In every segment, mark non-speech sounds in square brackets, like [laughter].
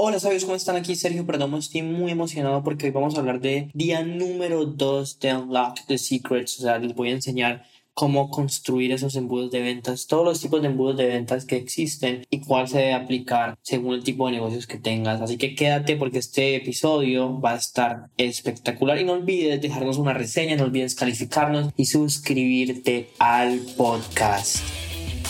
Hola sabios, ¿cómo están? Aquí Sergio Perdomo, estoy muy emocionado porque hoy vamos a hablar de día número 2 de Unlock the Secrets, o sea, les voy a enseñar cómo construir esos embudos de ventas, todos los tipos de embudos de ventas que existen y cuál se debe aplicar según el tipo de negocios que tengas. Así que quédate porque este episodio va a estar espectacular y no olvides dejarnos una reseña, no olvides calificarnos y suscribirte al podcast.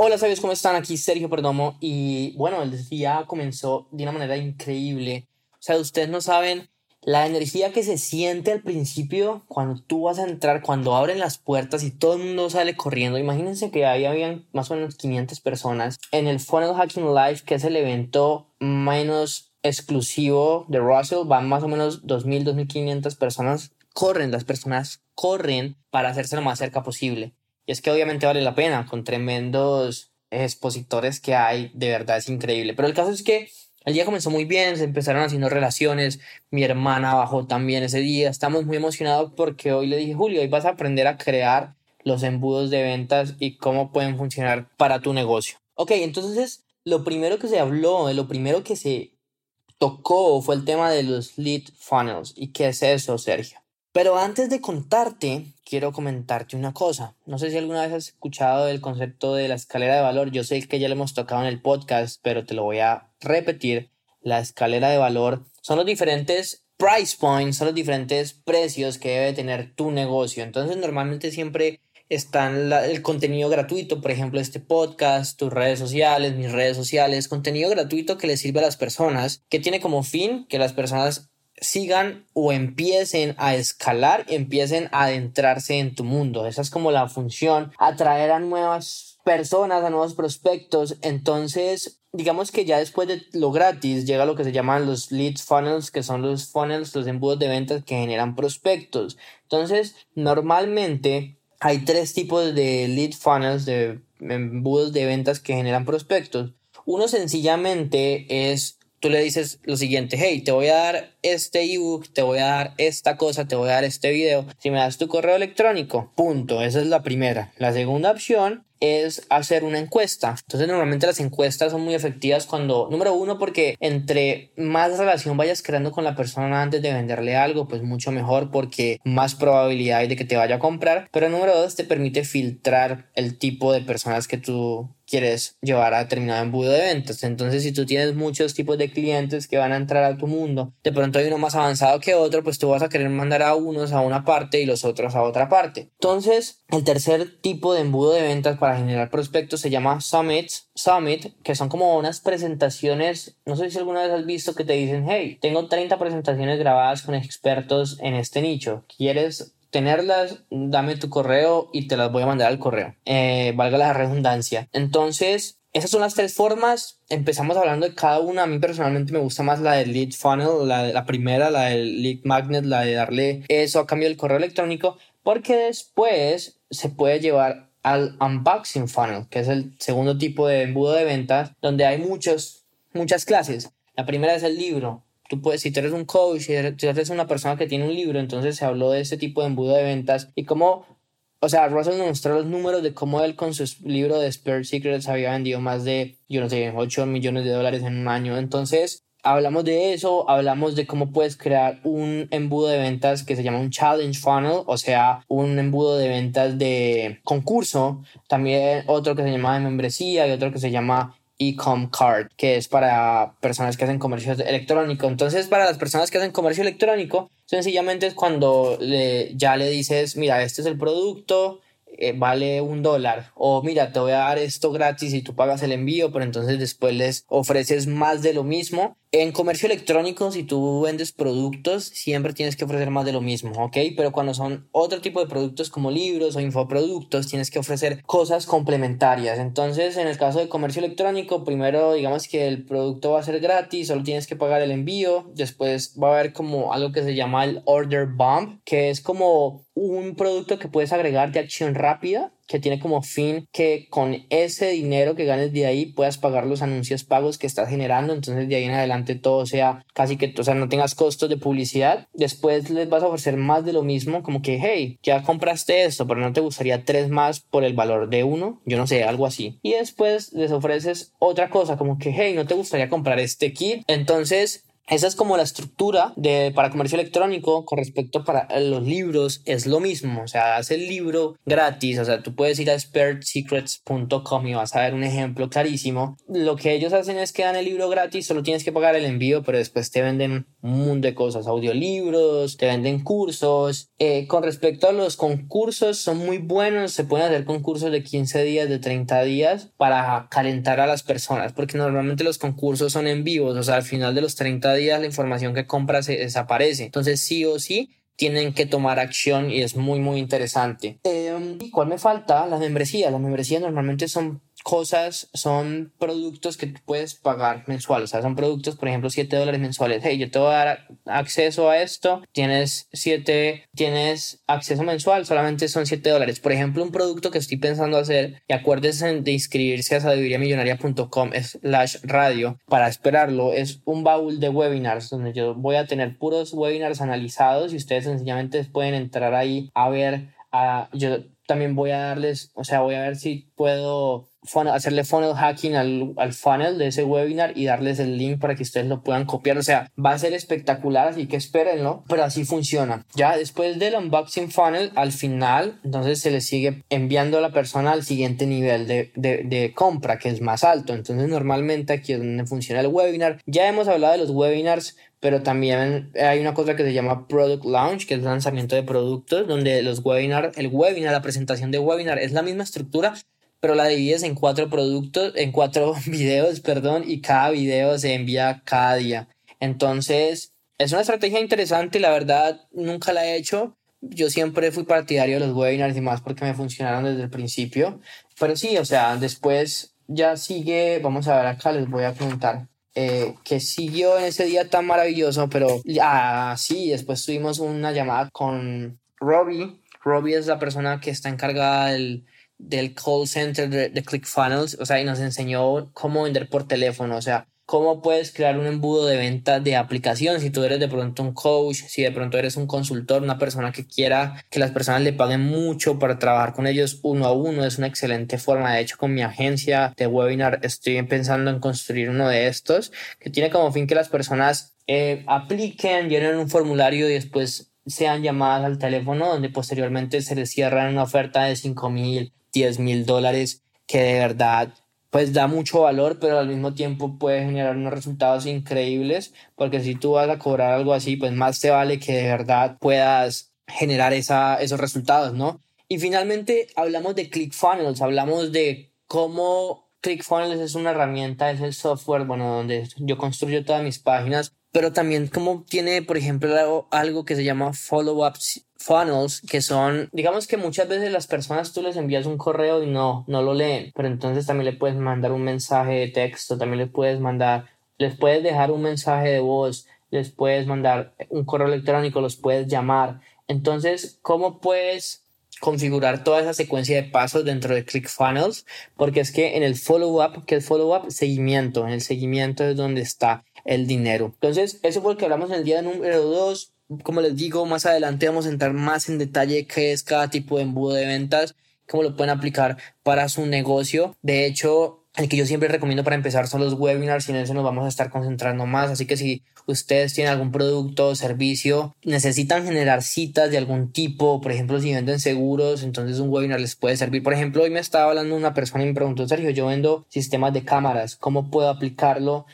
Hola, sabios, ¿cómo están? Aquí Sergio Perdomo y bueno, el día comenzó de una manera increíble. O sea, ustedes no saben la energía que se siente al principio cuando tú vas a entrar, cuando abren las puertas y todo el mundo sale corriendo. Imagínense que ahí habían más o menos 500 personas en el Funnel Hacking Live, que es el evento menos exclusivo de Russell. Van más o menos 2.000, 2.500 personas. Corren, las personas corren para hacerse lo más cerca posible. Y es que obviamente vale la pena con tremendos expositores que hay, de verdad es increíble. Pero el caso es que el día comenzó muy bien, se empezaron haciendo relaciones, mi hermana bajó también ese día, estamos muy emocionados porque hoy le dije, Julio, hoy vas a aprender a crear los embudos de ventas y cómo pueden funcionar para tu negocio. Ok, entonces lo primero que se habló, lo primero que se tocó fue el tema de los lead funnels. ¿Y qué es eso, Sergio? Pero antes de contarte, quiero comentarte una cosa. No sé si alguna vez has escuchado el concepto de la escalera de valor. Yo sé que ya lo hemos tocado en el podcast, pero te lo voy a repetir. La escalera de valor son los diferentes price points, son los diferentes precios que debe tener tu negocio. Entonces, normalmente siempre están el contenido gratuito, por ejemplo, este podcast, tus redes sociales, mis redes sociales, contenido gratuito que le sirve a las personas, que tiene como fin que las personas sigan o empiecen a escalar, empiecen a adentrarse en tu mundo. Esa es como la función, atraer a nuevas personas, a nuevos prospectos. Entonces, digamos que ya después de lo gratis llega lo que se llaman los lead funnels, que son los funnels, los embudos de ventas que generan prospectos. Entonces, normalmente hay tres tipos de lead funnels, de embudos de ventas que generan prospectos. Uno sencillamente es tú le dices lo siguiente, hey, te voy a dar este ebook, te voy a dar esta cosa, te voy a dar este video, si me das tu correo electrónico, punto, esa es la primera. La segunda opción es hacer una encuesta. Entonces normalmente las encuestas son muy efectivas cuando, número uno, porque entre más relación vayas creando con la persona antes de venderle algo, pues mucho mejor porque más probabilidad hay de que te vaya a comprar. Pero número dos, te permite filtrar el tipo de personas que tú quieres llevar a determinado embudo de ventas. Entonces, si tú tienes muchos tipos de clientes que van a entrar a tu mundo, de pronto hay uno más avanzado que otro, pues tú vas a querer mandar a unos a una parte y los otros a otra parte. Entonces, el tercer tipo de embudo de ventas para generar prospectos se llama Summits. Summit, que son como unas presentaciones, no sé si alguna vez has visto que te dicen, hey, tengo 30 presentaciones grabadas con expertos en este nicho. ¿Quieres tenerlas, dame tu correo y te las voy a mandar al correo. Eh, valga la redundancia. Entonces, esas son las tres formas. Empezamos hablando de cada una. A mí personalmente me gusta más la del lead funnel, la, la primera, la del lead magnet, la de darle eso a cambio del correo electrónico, porque después se puede llevar al unboxing funnel, que es el segundo tipo de embudo de ventas, donde hay muchos, muchas clases. La primera es el libro, tú puedes, si tú eres un coach, si eres una persona que tiene un libro, entonces se habló de ese tipo de embudo de ventas y cómo, o sea, Russell nos mostró los números de cómo él con su libro de Spirit Secrets había vendido más de, yo no sé, 8 millones de dólares en un año. Entonces, hablamos de eso, hablamos de cómo puedes crear un embudo de ventas que se llama un challenge funnel, o sea, un embudo de ventas de concurso, también otro que se llama de membresía y otro que se llama e-com card, que es para personas que hacen comercio electrónico. Entonces, para las personas que hacen comercio electrónico, sencillamente es cuando le, ya le dices, mira, este es el producto, eh, vale un dólar, o mira, te voy a dar esto gratis y tú pagas el envío, pero entonces después les ofreces más de lo mismo En comercio electrónico, si tú vendes productos, siempre tienes que ofrecer más de lo mismo, ¿ok? Pero cuando son otro tipo de productos como libros o infoproductos, tienes que ofrecer cosas complementarias. Entonces, en el caso de comercio electrónico, primero digamos que el producto va a ser gratis, solo tienes que pagar el envío. Después va a haber como algo que se llama el order bump, que es como un producto que puedes agregar de acción rápida que tiene como fin que con ese dinero que ganes de ahí puedas pagar los anuncios pagos que estás generando. Entonces de ahí en adelante todo sea casi que, o sea, no tengas costos de publicidad. Después les vas a ofrecer más de lo mismo, como que, hey, ya compraste esto, pero no te gustaría tres más por el valor de uno. Yo no sé, algo así. Y después les ofreces otra cosa, como que, hey, no te gustaría comprar este kit. Entonces esa es como la estructura de, para comercio electrónico con respecto para los libros. Es lo mismo. O sea, hace el libro gratis. O sea, tú puedes ir a expertsecrets.com y vas a ver un ejemplo clarísimo. Lo que ellos hacen es que dan el libro gratis. Solo tienes que pagar el envío, pero después te venden un mundo de cosas. Audiolibros, te venden cursos. Eh, con respecto a los concursos, son muy buenos. Se pueden hacer concursos de 15 días, de 30 días para calentar a las personas. Porque normalmente los concursos son en vivos. O sea, al final de los 30 días días la información que compras se desaparece. Entonces sí o sí tienen que tomar acción y es muy muy interesante. Eh, ¿Y cuál me falta? Las membresías. Las membresías normalmente son cosas son productos que puedes pagar mensual. O sea, son productos, por ejemplo, 7 dólares mensuales. Hey, yo te voy a dar acceso a esto. Tienes 7, tienes acceso mensual, solamente son 7 dólares. Por ejemplo, un producto que estoy pensando hacer, y acuérdense de inscribirse a sabiduriamillonaria.com slash radio para esperarlo, es un baúl de webinars donde yo voy a tener puros webinars analizados y ustedes sencillamente pueden entrar ahí a ver. A, yo también voy a darles, o sea, voy a ver si puedo hacerle funnel hacking al, al, funnel de ese webinar y darles el link para que ustedes lo puedan copiar. O sea, va a ser espectacular, así que espérenlo, pero así funciona. Ya después del unboxing funnel, al final, entonces se le sigue enviando a la persona al siguiente nivel de, de, de compra, que es más alto. Entonces, normalmente aquí es donde funciona el webinar. Ya hemos hablado de los webinars pero también hay una cosa que se llama Product Launch, que es lanzamiento de productos, donde los webinars, el webinar, la presentación de webinar es la misma estructura, pero la divides en cuatro productos, en cuatro [laughs] videos, perdón, y cada video se envía cada día. Entonces, es una estrategia interesante, la verdad, nunca la he hecho. Yo siempre fui partidario de los webinars y más porque me funcionaron desde el principio. Pero sí, o sea, después ya sigue, vamos a ver acá, les voy a preguntar. Eh, que siguió en ese día tan maravilloso, pero ah, sí, después tuvimos una llamada con Robbie. Robbie es la persona que está encargada del, del call center de, ClickFunnels, o sea, y nos enseñó cómo vender por teléfono, o sea, cómo puedes crear un embudo de venta de aplicación si tú eres de pronto un coach, si de pronto eres un consultor, una persona que quiera que las personas le paguen mucho para trabajar con ellos uno a uno, es una excelente forma. De hecho, con mi agencia de webinar estoy pensando en construir uno de estos que tiene como fin que las personas eh, apliquen, llenen un formulario y después sean llamadas al teléfono donde posteriormente se les cierra una oferta de 5 mil 10 mil dólares que de verdad pues da mucho valor, pero al mismo tiempo puede generar unos resultados increíbles, porque si tú vas a cobrar algo así, pues más te vale que de verdad puedas generar esa, esos resultados, ¿no? Y finalmente hablamos de ClickFunnels, hablamos de cómo ClickFunnels es una herramienta, es el software, bueno, donde yo construyo todas mis páginas, pero también como tiene, por ejemplo, algo que se llama follow-ups funnels que son, digamos que muchas veces las personas tú les envías un correo y no, no lo leen, pero entonces también le puedes mandar un mensaje de texto, también le puedes mandar, les puedes dejar un mensaje de voz, les puedes mandar un correo electrónico, los puedes llamar. Entonces, ¿cómo puedes configurar toda esa secuencia de pasos dentro de ClickFunnels? Porque es que en el follow-up, que es follow-up, seguimiento, en el seguimiento es donde está el dinero. Entonces, eso fue lo que hablamos en el día número 2 como les digo, más adelante vamos a entrar más en detalle qué es cada tipo de embudo de ventas, cómo lo pueden aplicar para su negocio. De hecho, el que yo siempre recomiendo para empezar son los webinars y en eso nos vamos a estar concentrando más. Así que si ustedes tienen algún producto o servicio, necesitan generar citas de algún tipo, por ejemplo, si venden seguros, entonces un webinar les puede servir. Por ejemplo, hoy me estaba hablando una persona y me preguntó, Sergio, yo vendo sistemas de cámaras, ¿cómo puedo aplicarlo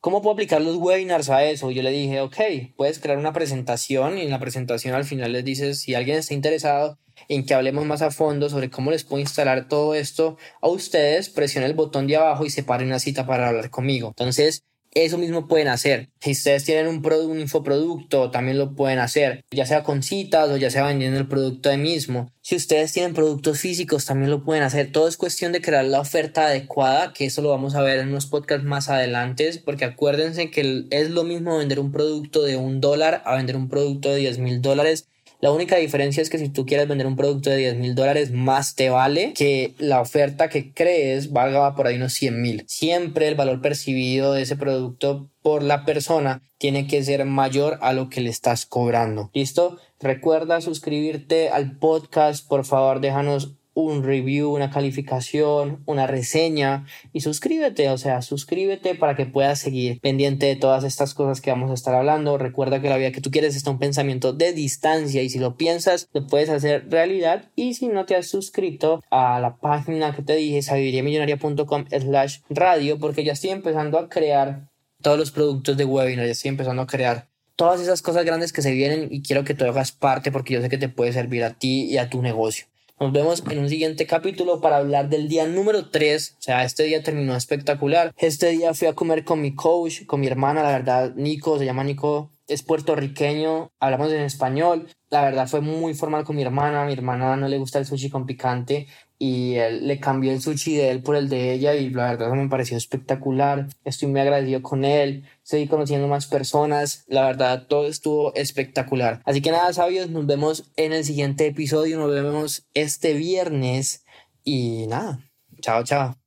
¿Cómo puedo aplicar los webinars a eso? Yo le dije, ok, puedes crear una presentación y en la presentación al final les dices si alguien está interesado en que hablemos más a fondo sobre cómo les puedo instalar todo esto a ustedes, presione el botón de abajo y separe una cita para hablar conmigo. Entonces, eso mismo pueden hacer. Si ustedes tienen un, un infoproducto, también lo pueden hacer, ya sea con citas o ya sea vendiendo el producto de mismo. Si ustedes tienen productos físicos, también lo pueden hacer. Todo es cuestión de crear la oferta adecuada, que eso lo vamos a ver en unos podcasts más adelante, porque acuérdense que es lo mismo vender un producto de un dólar a vender un producto de 10 mil dólares la única diferencia es que si tú quieres vender un producto de 10 mil dólares, más te vale que la oferta que crees valga por ahí unos 100 mil. Siempre el valor percibido de ese producto por la persona tiene que ser mayor a lo que le estás cobrando. ¿Listo? Recuerda suscribirte al podcast. Por favor, déjanos un review, una calificación, una reseña y suscríbete, o sea, suscríbete para que puedas seguir pendiente de todas estas cosas que vamos a estar hablando. Recuerda que la vida que tú quieres está un pensamiento de distancia y si lo piensas, lo puedes hacer realidad y si no te has suscrito a la página que te dije, sabiduriamillonaria.com slash radio, porque ya estoy empezando a crear todos los productos de webinar, ya estoy empezando a crear todas esas cosas grandes que se vienen y quiero que tú hagas parte porque yo sé que te puede servir a ti y a tu negocio. Nos vemos en un siguiente capítulo para hablar del día número 3. O sea, este día terminó espectacular. Este día fui a comer con mi coach, con mi hermana, la verdad, Nico, se llama Nico, es puertorriqueño, hablamos en español. La verdad fue muy formal con mi hermana. mi hermana no le gusta el sushi con picante y él le cambió el sushi de él por el de ella y la verdad me pareció espectacular. Estoy muy agradecido con él, estoy conociendo más personas, la verdad todo estuvo espectacular. Así que nada, sabios, nos vemos en el siguiente episodio, nos vemos este viernes y nada, chao, chao.